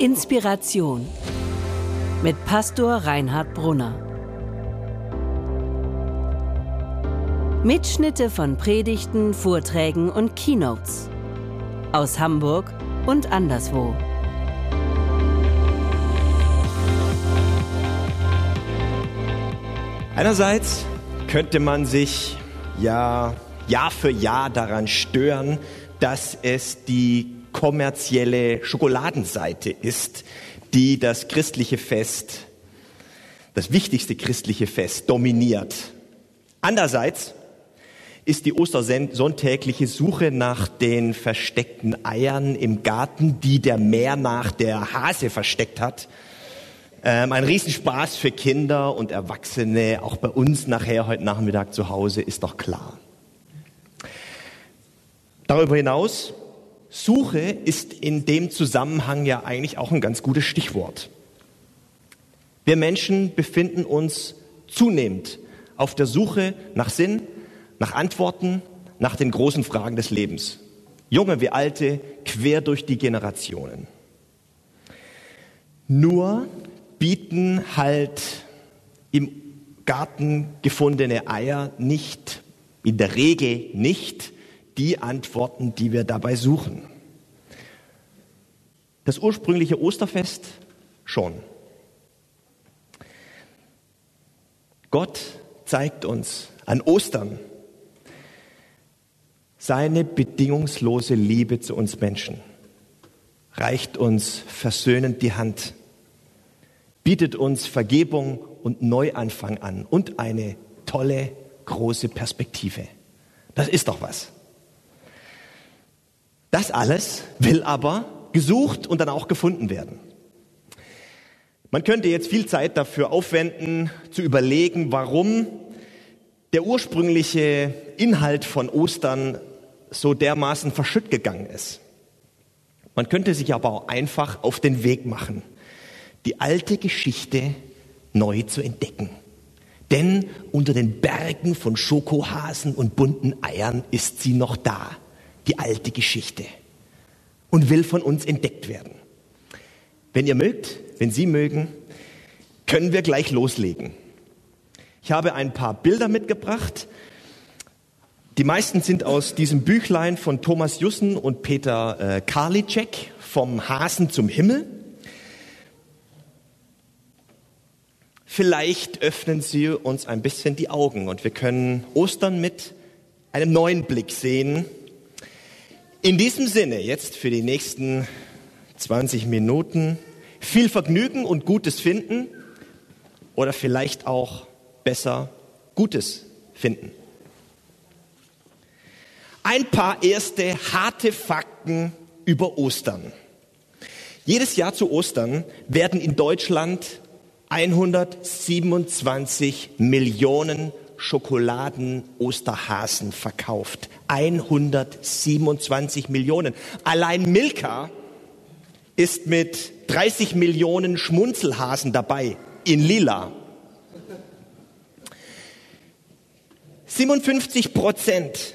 Inspiration mit Pastor Reinhard Brunner. Mitschnitte von Predigten, Vorträgen und Keynotes aus Hamburg und anderswo. Einerseits könnte man sich ja Jahr für Jahr daran stören, dass es die kommerzielle Schokoladenseite ist, die das christliche Fest, das wichtigste christliche Fest dominiert. Andererseits ist die ostersonntägliche Suche nach den versteckten Eiern im Garten, die der Meer nach der Hase versteckt hat, ähm, ein Riesenspaß für Kinder und Erwachsene, auch bei uns nachher heute Nachmittag zu Hause, ist doch klar. Darüber hinaus, Suche ist in dem Zusammenhang ja eigentlich auch ein ganz gutes Stichwort. Wir Menschen befinden uns zunehmend auf der Suche nach Sinn, nach Antworten, nach den großen Fragen des Lebens. Junge wie alte, quer durch die Generationen. Nur bieten halt im Garten gefundene Eier nicht, in der Regel nicht, die Antworten, die wir dabei suchen. Das ursprüngliche Osterfest schon. Gott zeigt uns an Ostern seine bedingungslose Liebe zu uns Menschen, reicht uns versöhnend die Hand, bietet uns Vergebung und Neuanfang an und eine tolle, große Perspektive. Das ist doch was. Das alles will aber gesucht und dann auch gefunden werden. Man könnte jetzt viel Zeit dafür aufwenden, zu überlegen, warum der ursprüngliche Inhalt von Ostern so dermaßen verschütt gegangen ist. Man könnte sich aber auch einfach auf den Weg machen, die alte Geschichte neu zu entdecken. Denn unter den Bergen von Schokohasen und bunten Eiern ist sie noch da die alte Geschichte und will von uns entdeckt werden. Wenn ihr mögt, wenn Sie mögen, können wir gleich loslegen. Ich habe ein paar Bilder mitgebracht. Die meisten sind aus diesem Büchlein von Thomas Jussen und Peter äh, Karliczek vom Hasen zum Himmel. Vielleicht öffnen Sie uns ein bisschen die Augen und wir können Ostern mit einem neuen Blick sehen in diesem Sinne, jetzt für die nächsten 20 Minuten viel Vergnügen und Gutes finden oder vielleicht auch besser Gutes finden. Ein paar erste harte Fakten über Ostern. Jedes Jahr zu Ostern werden in Deutschland 127 Millionen Schokoladen-Osterhasen verkauft. 127 Millionen. Allein Milka ist mit 30 Millionen Schmunzelhasen dabei in Lila. 57 Prozent.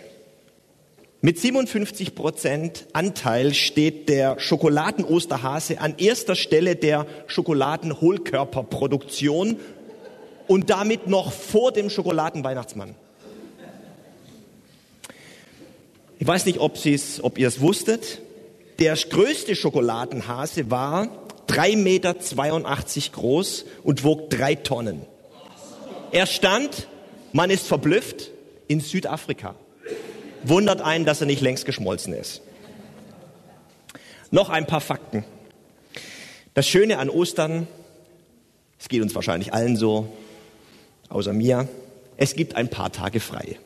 Mit 57 Prozent Anteil steht der Schokoladen-Osterhase an erster Stelle der Schokoladen-Hohlkörperproduktion und damit noch vor dem Schokoladenweihnachtsmann. Ich weiß nicht, ob, ob ihr es wusstet. Der größte Schokoladenhase war 3,82 Meter groß und wog drei Tonnen. Er stand, man ist verblüfft, in Südafrika. Wundert einen, dass er nicht längst geschmolzen ist. Noch ein paar Fakten. Das Schöne an Ostern, es geht uns wahrscheinlich allen so, außer mir, es gibt ein paar Tage frei.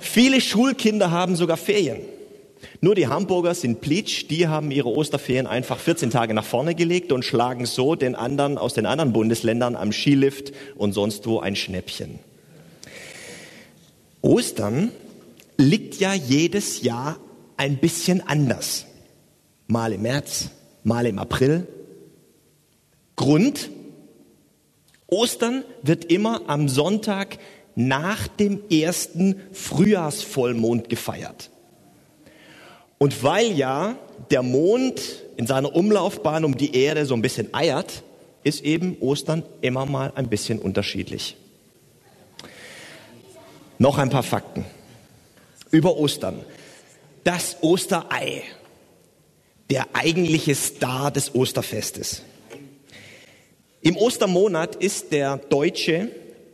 Viele Schulkinder haben sogar Ferien. Nur die Hamburger sind Plitsch, die haben ihre Osterferien einfach 14 Tage nach vorne gelegt und schlagen so den anderen aus den anderen Bundesländern am Skilift und sonst wo ein Schnäppchen. Ostern liegt ja jedes Jahr ein bisschen anders. Mal im März, mal im April. Grund, Ostern wird immer am Sonntag nach dem ersten Frühjahrsvollmond gefeiert. Und weil ja der Mond in seiner Umlaufbahn um die Erde so ein bisschen eiert, ist eben Ostern immer mal ein bisschen unterschiedlich. Noch ein paar Fakten über Ostern. Das Osterei, der eigentliche Star des Osterfestes. Im Ostermonat ist der Deutsche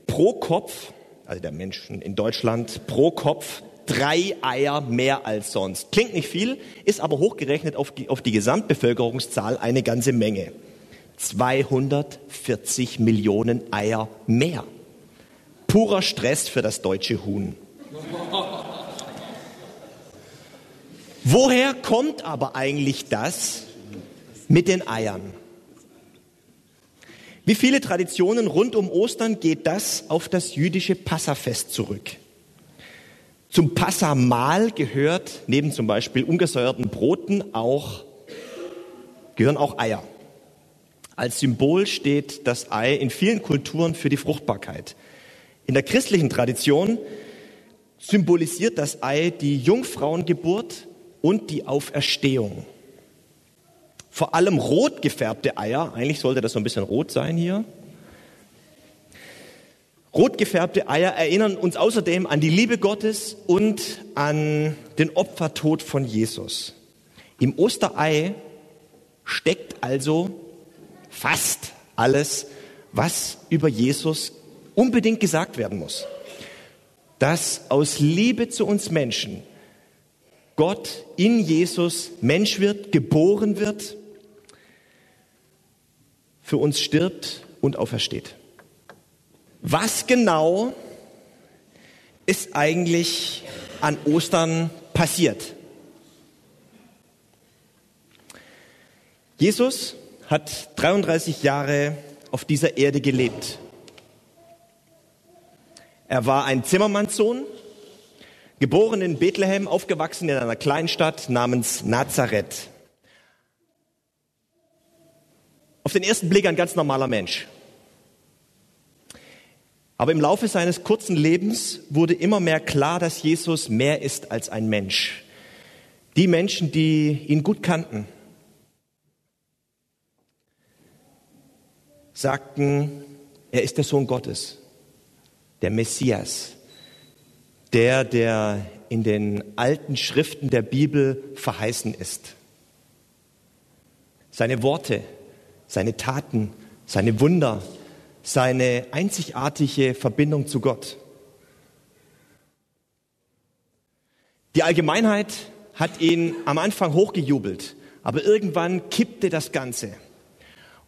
pro Kopf, also der Menschen in Deutschland, pro Kopf drei Eier mehr als sonst. Klingt nicht viel, ist aber hochgerechnet auf die, auf die Gesamtbevölkerungszahl eine ganze Menge. 240 Millionen Eier mehr. Purer Stress für das deutsche Huhn. Woher kommt aber eigentlich das mit den Eiern? Wie viele Traditionen rund um Ostern geht das auf das jüdische Passafest zurück? Zum Passamahl gehört neben zum Beispiel ungesäuerten Broten auch, gehören auch Eier. Als Symbol steht das Ei in vielen Kulturen für die Fruchtbarkeit. In der christlichen Tradition symbolisiert das Ei die Jungfrauengeburt und die Auferstehung. Vor allem rot gefärbte Eier, eigentlich sollte das so ein bisschen rot sein hier, Rot gefärbte Eier erinnern uns außerdem an die Liebe Gottes und an den Opfertod von Jesus. Im Osterei steckt also fast alles, was über Jesus unbedingt gesagt werden muss. Dass aus Liebe zu uns Menschen Gott in Jesus Mensch wird, geboren wird, für uns stirbt und aufersteht. Was genau ist eigentlich an Ostern passiert? Jesus hat 33 Jahre auf dieser Erde gelebt. Er war ein Zimmermannssohn, geboren in Bethlehem, aufgewachsen in einer Kleinstadt namens Nazareth. Auf den ersten Blick ein ganz normaler Mensch. Aber im Laufe seines kurzen Lebens wurde immer mehr klar, dass Jesus mehr ist als ein Mensch. Die Menschen, die ihn gut kannten, sagten, er ist der Sohn Gottes, der Messias, der, der in den alten Schriften der Bibel verheißen ist. Seine Worte, seine Taten, seine Wunder, seine einzigartige Verbindung zu Gott. Die Allgemeinheit hat ihn am Anfang hochgejubelt, aber irgendwann kippte das Ganze.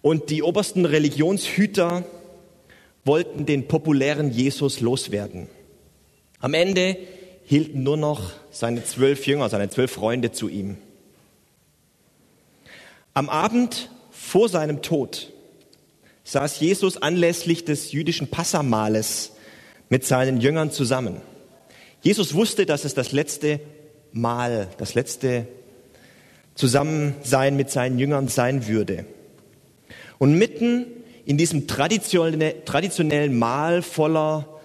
Und die obersten Religionshüter wollten den populären Jesus loswerden. Am Ende hielten nur noch seine zwölf Jünger, seine zwölf Freunde zu ihm. Am Abend vor seinem Tod saß Jesus anlässlich des jüdischen Passamales mit seinen Jüngern zusammen. Jesus wusste, dass es das letzte Mal, das letzte Zusammensein mit seinen Jüngern sein würde. Und mitten in diesem traditionellen Mahl voller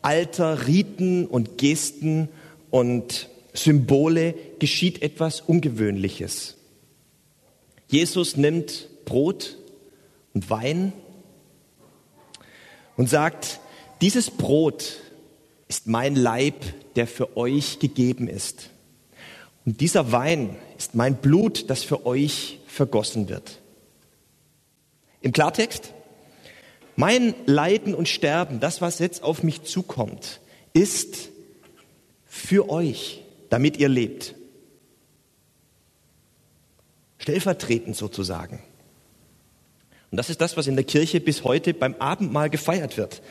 alter Riten und Gesten und Symbole geschieht etwas Ungewöhnliches. Jesus nimmt Brot und Wein und sagt, dieses Brot ist mein Leib, der für euch gegeben ist. Und dieser Wein ist mein Blut, das für euch vergossen wird. Im Klartext, mein Leiden und Sterben, das, was jetzt auf mich zukommt, ist für euch, damit ihr lebt. Stellvertretend sozusagen. Und das ist das, was in der Kirche bis heute beim Abendmahl gefeiert wird.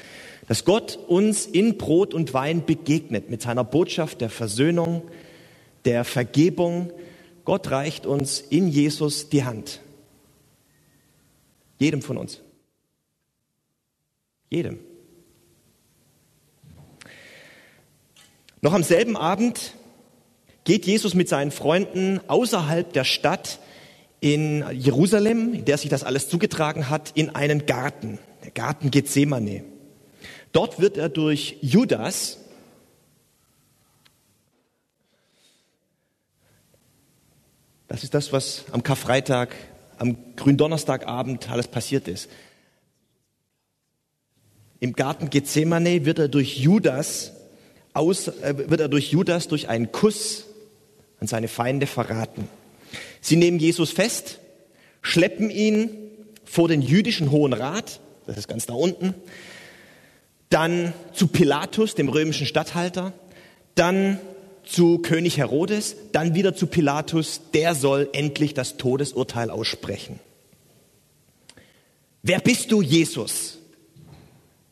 Dass Gott uns in Brot und Wein begegnet mit seiner Botschaft der Versöhnung, der Vergebung. Gott reicht uns in Jesus die Hand. Jedem von uns. Jedem. Noch am selben Abend geht Jesus mit seinen Freunden außerhalb der Stadt in Jerusalem, in der sich das alles zugetragen hat, in einen Garten, der Garten Gethsemane. Dort wird er durch Judas Das ist das, was am Karfreitag, am Gründonnerstagabend alles passiert ist. Im Garten Gethsemane wird er durch Judas aus, äh, wird er durch Judas durch einen Kuss an seine Feinde verraten. Sie nehmen Jesus fest, schleppen ihn vor den jüdischen Hohen Rat, das ist ganz da unten, dann zu Pilatus, dem römischen Statthalter, dann zu König Herodes, dann wieder zu Pilatus, der soll endlich das Todesurteil aussprechen. Wer bist du, Jesus?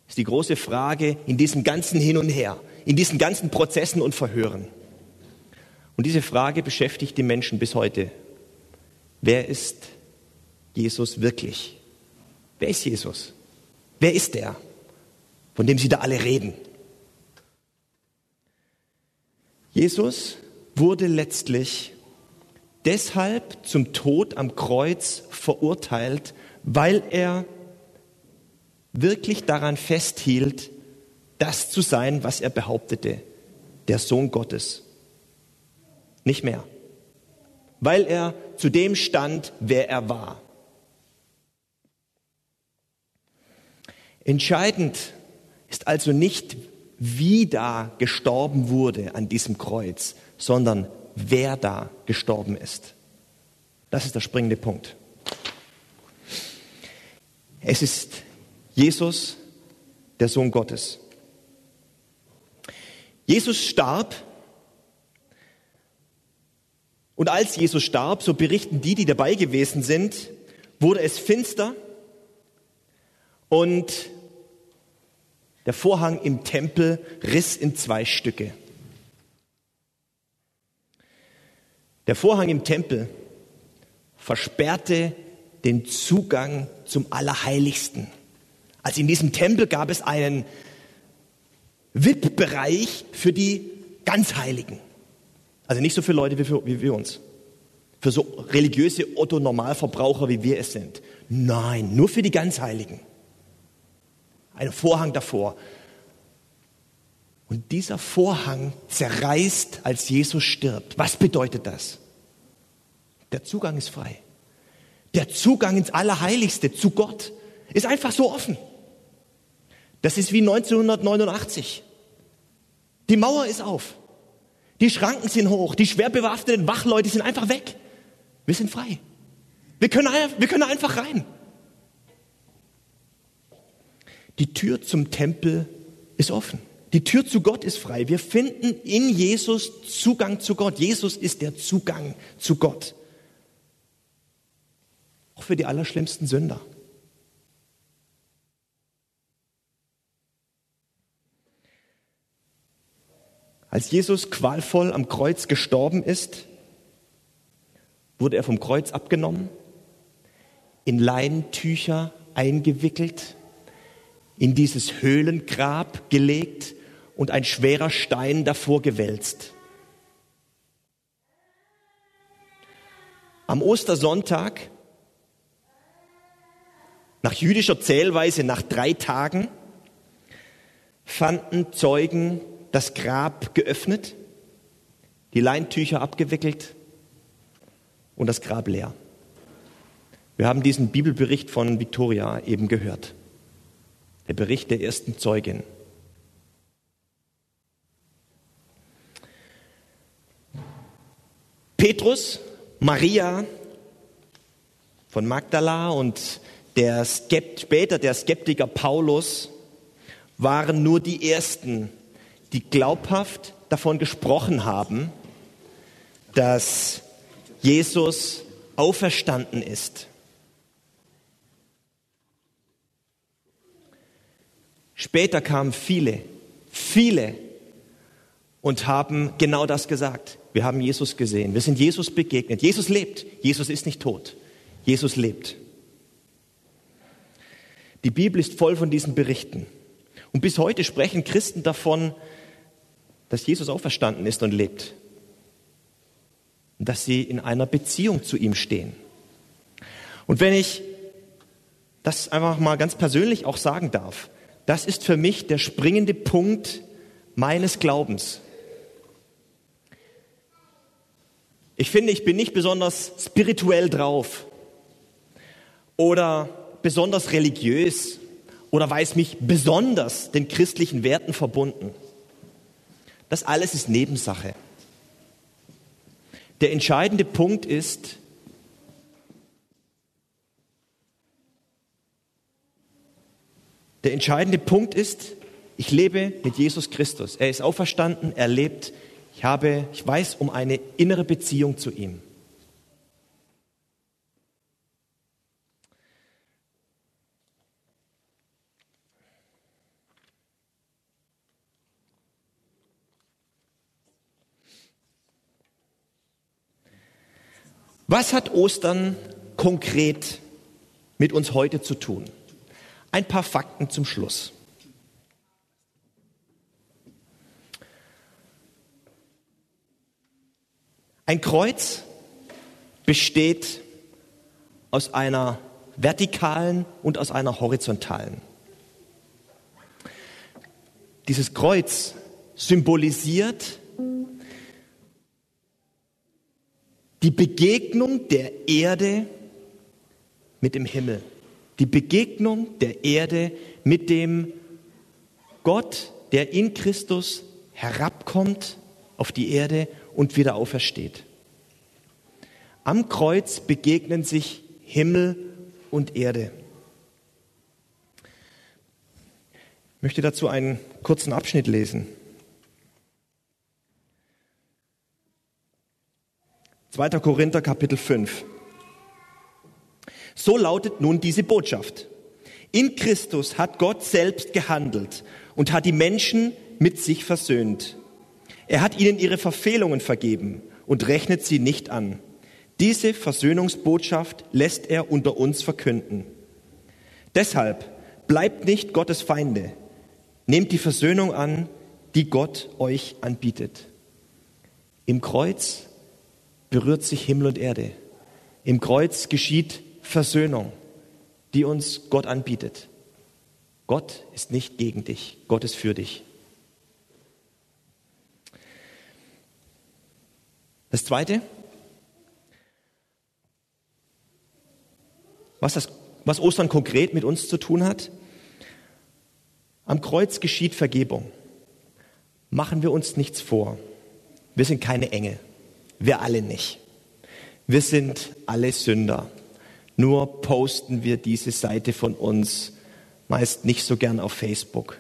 Ist die große Frage in diesem ganzen Hin und Her, in diesen ganzen Prozessen und Verhören. Und diese Frage beschäftigt die Menschen bis heute. Wer ist Jesus wirklich? Wer ist Jesus? Wer ist der, von dem Sie da alle reden? Jesus wurde letztlich deshalb zum Tod am Kreuz verurteilt, weil er wirklich daran festhielt, das zu sein, was er behauptete, der Sohn Gottes. Nicht mehr. Weil er zu dem stand, wer er war. Entscheidend ist also nicht, wie da gestorben wurde an diesem Kreuz, sondern wer da gestorben ist. Das ist der springende Punkt. Es ist Jesus, der Sohn Gottes. Jesus starb und als Jesus starb, so berichten die, die dabei gewesen sind, wurde es finster und der Vorhang im Tempel riss in zwei Stücke. Der Vorhang im Tempel versperrte den Zugang zum Allerheiligsten. Also in diesem Tempel gab es einen VIP-Bereich für die Ganzheiligen. Also nicht so für Leute wie, für, wie wir uns. Für so religiöse Otto-Normalverbraucher, wie wir es sind. Nein, nur für die Ganzheiligen ein Vorhang davor. Und dieser Vorhang zerreißt, als Jesus stirbt. Was bedeutet das? Der Zugang ist frei. Der Zugang ins Allerheiligste, zu Gott, ist einfach so offen. Das ist wie 1989. Die Mauer ist auf. Die Schranken sind hoch. Die schwer bewaffneten Wachleute sind einfach weg. Wir sind frei. Wir können, wir können einfach rein. Die Tür zum Tempel ist offen. Die Tür zu Gott ist frei. Wir finden in Jesus Zugang zu Gott. Jesus ist der Zugang zu Gott. Auch für die allerschlimmsten Sünder. Als Jesus qualvoll am Kreuz gestorben ist, wurde er vom Kreuz abgenommen, in Leintücher eingewickelt in dieses Höhlengrab gelegt und ein schwerer Stein davor gewälzt. Am Ostersonntag, nach jüdischer Zählweise nach drei Tagen, fanden Zeugen das Grab geöffnet, die Leintücher abgewickelt und das Grab leer. Wir haben diesen Bibelbericht von Victoria eben gehört der Bericht der ersten Zeugin. Petrus, Maria von Magdala und der später der Skeptiker Paulus waren nur die Ersten, die glaubhaft davon gesprochen haben, dass Jesus auferstanden ist. Später kamen viele, viele und haben genau das gesagt. Wir haben Jesus gesehen. Wir sind Jesus begegnet. Jesus lebt. Jesus ist nicht tot. Jesus lebt. Die Bibel ist voll von diesen Berichten. Und bis heute sprechen Christen davon, dass Jesus auferstanden ist und lebt. Und dass sie in einer Beziehung zu ihm stehen. Und wenn ich das einfach mal ganz persönlich auch sagen darf, das ist für mich der springende Punkt meines Glaubens. Ich finde, ich bin nicht besonders spirituell drauf oder besonders religiös oder weiß mich besonders den christlichen Werten verbunden. Das alles ist Nebensache. Der entscheidende Punkt ist, der entscheidende Punkt ist, ich lebe mit Jesus Christus. Er ist auferstanden, er lebt. Ich habe, ich weiß um eine innere Beziehung zu ihm. Was hat Ostern konkret mit uns heute zu tun? Ein paar Fakten zum Schluss. Ein Kreuz besteht aus einer vertikalen und aus einer horizontalen. Dieses Kreuz symbolisiert die Begegnung der Erde mit dem Himmel. Die Begegnung der Erde mit dem Gott, der in Christus herabkommt auf die Erde und wieder aufersteht. Am Kreuz begegnen sich Himmel und Erde. Ich möchte dazu einen kurzen Abschnitt lesen. 2. Korinther Kapitel 5. So lautet nun diese Botschaft. In Christus hat Gott selbst gehandelt und hat die Menschen mit sich versöhnt. Er hat ihnen ihre Verfehlungen vergeben und rechnet sie nicht an. Diese Versöhnungsbotschaft lässt er unter uns verkünden. Deshalb bleibt nicht Gottes Feinde. Nehmt die Versöhnung an, die Gott euch anbietet. Im Kreuz berührt sich Himmel und Erde. Im Kreuz geschieht Versöhnung, die uns Gott anbietet. Gott ist nicht gegen dich, Gott ist für dich. Das Zweite, was, das, was Ostern konkret mit uns zu tun hat, am Kreuz geschieht Vergebung. Machen wir uns nichts vor. Wir sind keine Engel. Wir alle nicht. Wir sind alle Sünder. Nur posten wir diese Seite von uns meist nicht so gern auf Facebook.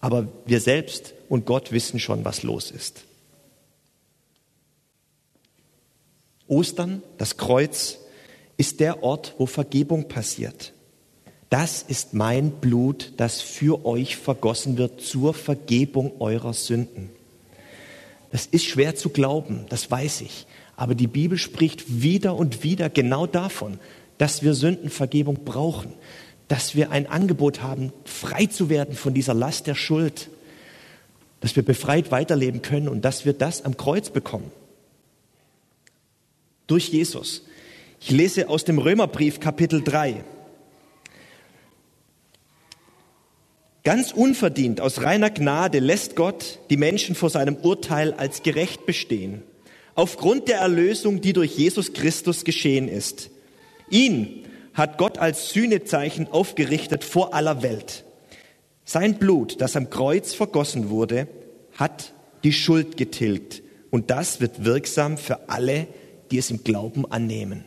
Aber wir selbst und Gott wissen schon, was los ist. Ostern, das Kreuz, ist der Ort, wo Vergebung passiert. Das ist mein Blut, das für euch vergossen wird zur Vergebung eurer Sünden. Das ist schwer zu glauben, das weiß ich. Aber die Bibel spricht wieder und wieder genau davon, dass wir Sündenvergebung brauchen, dass wir ein Angebot haben, frei zu werden von dieser Last der Schuld, dass wir befreit weiterleben können und dass wir das am Kreuz bekommen. Durch Jesus. Ich lese aus dem Römerbrief Kapitel 3. Ganz unverdient, aus reiner Gnade lässt Gott die Menschen vor seinem Urteil als gerecht bestehen. Aufgrund der Erlösung, die durch Jesus Christus geschehen ist. Ihn hat Gott als Sühnezeichen aufgerichtet vor aller Welt. Sein Blut, das am Kreuz vergossen wurde, hat die Schuld getilgt. Und das wird wirksam für alle, die es im Glauben annehmen.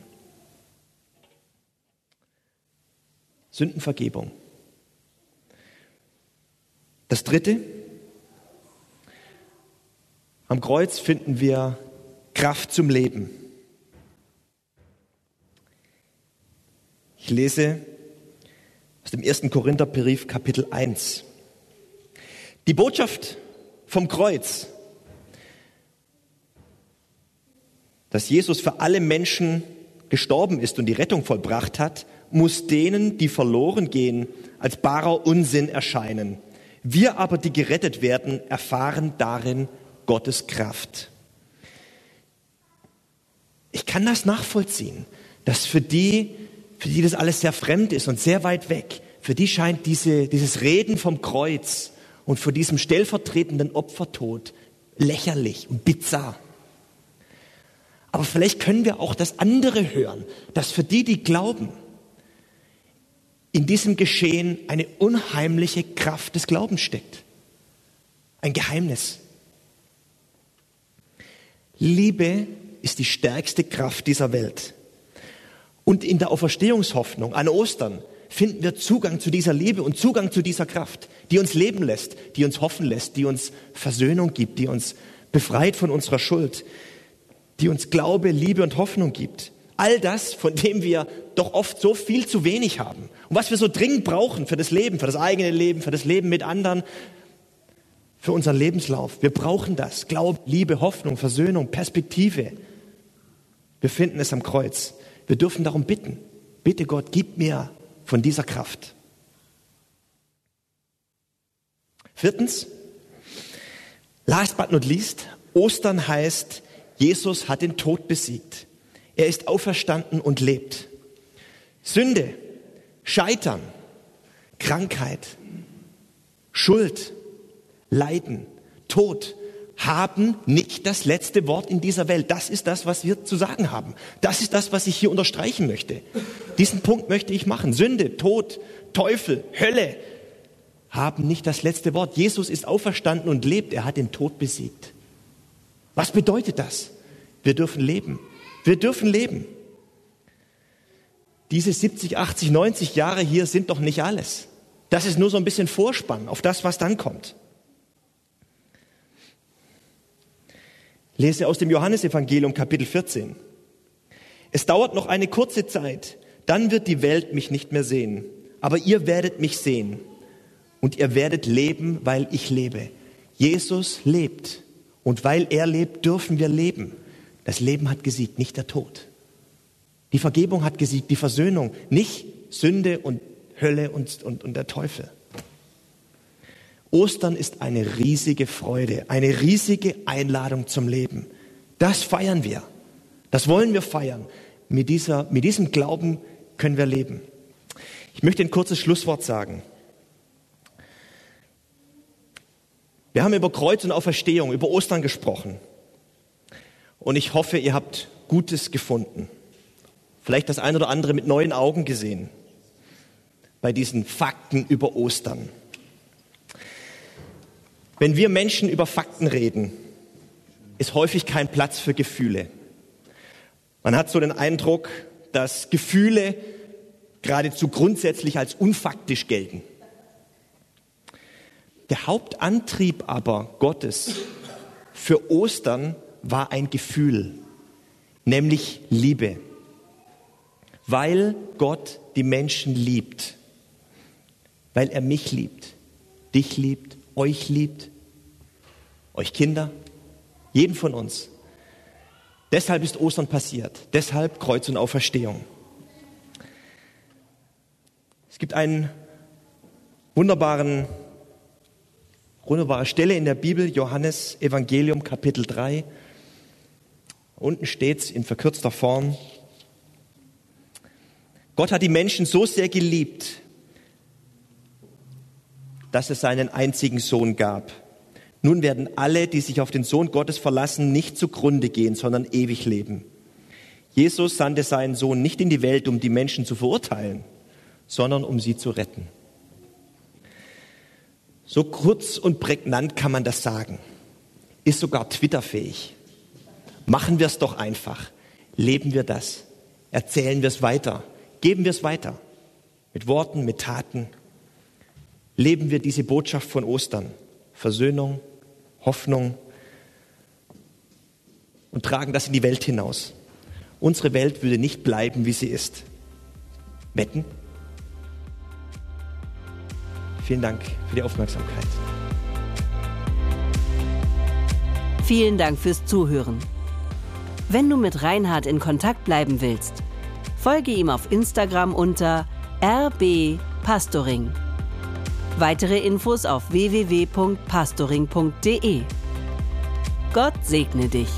Sündenvergebung. Das Dritte, am Kreuz finden wir Kraft zum Leben. Ich lese aus dem ersten Korintherbrief Kapitel 1. Die Botschaft vom Kreuz, dass Jesus für alle Menschen gestorben ist und die Rettung vollbracht hat, muss denen, die verloren gehen, als barer Unsinn erscheinen. Wir aber, die gerettet werden, erfahren darin Gottes Kraft. Ich kann das nachvollziehen, dass für die, für die das alles sehr fremd ist und sehr weit weg, für die scheint diese, dieses Reden vom Kreuz und vor diesem stellvertretenden Opfertod lächerlich und bizarr. Aber vielleicht können wir auch das andere hören, dass für die, die glauben, in diesem Geschehen eine unheimliche Kraft des Glaubens steckt. Ein Geheimnis. Liebe ist die stärkste Kraft dieser Welt. Und in der Auferstehungshoffnung an Ostern finden wir Zugang zu dieser Liebe und Zugang zu dieser Kraft, die uns leben lässt, die uns hoffen lässt, die uns Versöhnung gibt, die uns befreit von unserer Schuld, die uns Glaube, Liebe und Hoffnung gibt. All das, von dem wir doch oft so viel zu wenig haben und was wir so dringend brauchen für das Leben, für das eigene Leben, für das Leben mit anderen, für unseren Lebenslauf. Wir brauchen das. Glaube, Liebe, Hoffnung, Versöhnung, Perspektive. Wir finden es am Kreuz. Wir dürfen darum bitten. Bitte Gott, gib mir von dieser Kraft. Viertens, last but not least, Ostern heißt, Jesus hat den Tod besiegt. Er ist auferstanden und lebt. Sünde, Scheitern, Krankheit, Schuld, Leiden, Tod haben nicht das letzte Wort in dieser Welt. Das ist das, was wir zu sagen haben. Das ist das, was ich hier unterstreichen möchte. Diesen Punkt möchte ich machen. Sünde, Tod, Teufel, Hölle haben nicht das letzte Wort. Jesus ist auferstanden und lebt. Er hat den Tod besiegt. Was bedeutet das? Wir dürfen leben. Wir dürfen leben. Diese 70, 80, 90 Jahre hier sind doch nicht alles. Das ist nur so ein bisschen Vorspann auf das, was dann kommt. Lese aus dem Johannesevangelium Kapitel 14. Es dauert noch eine kurze Zeit, dann wird die Welt mich nicht mehr sehen, aber ihr werdet mich sehen und ihr werdet leben, weil ich lebe. Jesus lebt und weil er lebt, dürfen wir leben. Das Leben hat gesiegt, nicht der Tod. Die Vergebung hat gesiegt, die Versöhnung, nicht Sünde und Hölle und, und, und der Teufel. Ostern ist eine riesige Freude, eine riesige Einladung zum Leben. Das feiern wir. Das wollen wir feiern. Mit, dieser, mit diesem Glauben können wir leben. Ich möchte ein kurzes Schlusswort sagen. Wir haben über Kreuz und Auferstehung, über Ostern gesprochen. Und ich hoffe, ihr habt Gutes gefunden. Vielleicht das ein oder andere mit neuen Augen gesehen bei diesen Fakten über Ostern. Wenn wir Menschen über Fakten reden, ist häufig kein Platz für Gefühle. Man hat so den Eindruck, dass Gefühle geradezu grundsätzlich als unfaktisch gelten. Der Hauptantrieb aber Gottes für Ostern war ein Gefühl, nämlich Liebe, weil Gott die Menschen liebt, weil er mich liebt, dich liebt, euch liebt, euch Kinder, jeden von uns. Deshalb ist Ostern passiert, deshalb Kreuz und Auferstehung. Es gibt einen wunderbaren, wunderbare Stelle in der Bibel, Johannes Evangelium Kapitel 3. Unten steht es in verkürzter Form. Gott hat die Menschen so sehr geliebt, dass es seinen einzigen Sohn gab. Nun werden alle, die sich auf den Sohn Gottes verlassen, nicht zugrunde gehen, sondern ewig leben. Jesus sandte seinen Sohn nicht in die Welt, um die Menschen zu verurteilen, sondern um sie zu retten. So kurz und prägnant kann man das sagen. Ist sogar Twitterfähig. Machen wir es doch einfach. Leben wir das. Erzählen wir es weiter. Geben wir es weiter. Mit Worten, mit Taten, leben wir diese Botschaft von Ostern. Versöhnung, Hoffnung und tragen das in die Welt hinaus. Unsere Welt würde nicht bleiben, wie sie ist. Wetten? Vielen Dank für die Aufmerksamkeit. Vielen Dank fürs Zuhören. Wenn du mit Reinhard in Kontakt bleiben willst, folge ihm auf Instagram unter rbpastoring. Weitere Infos auf www.pastoring.de. Gott segne dich.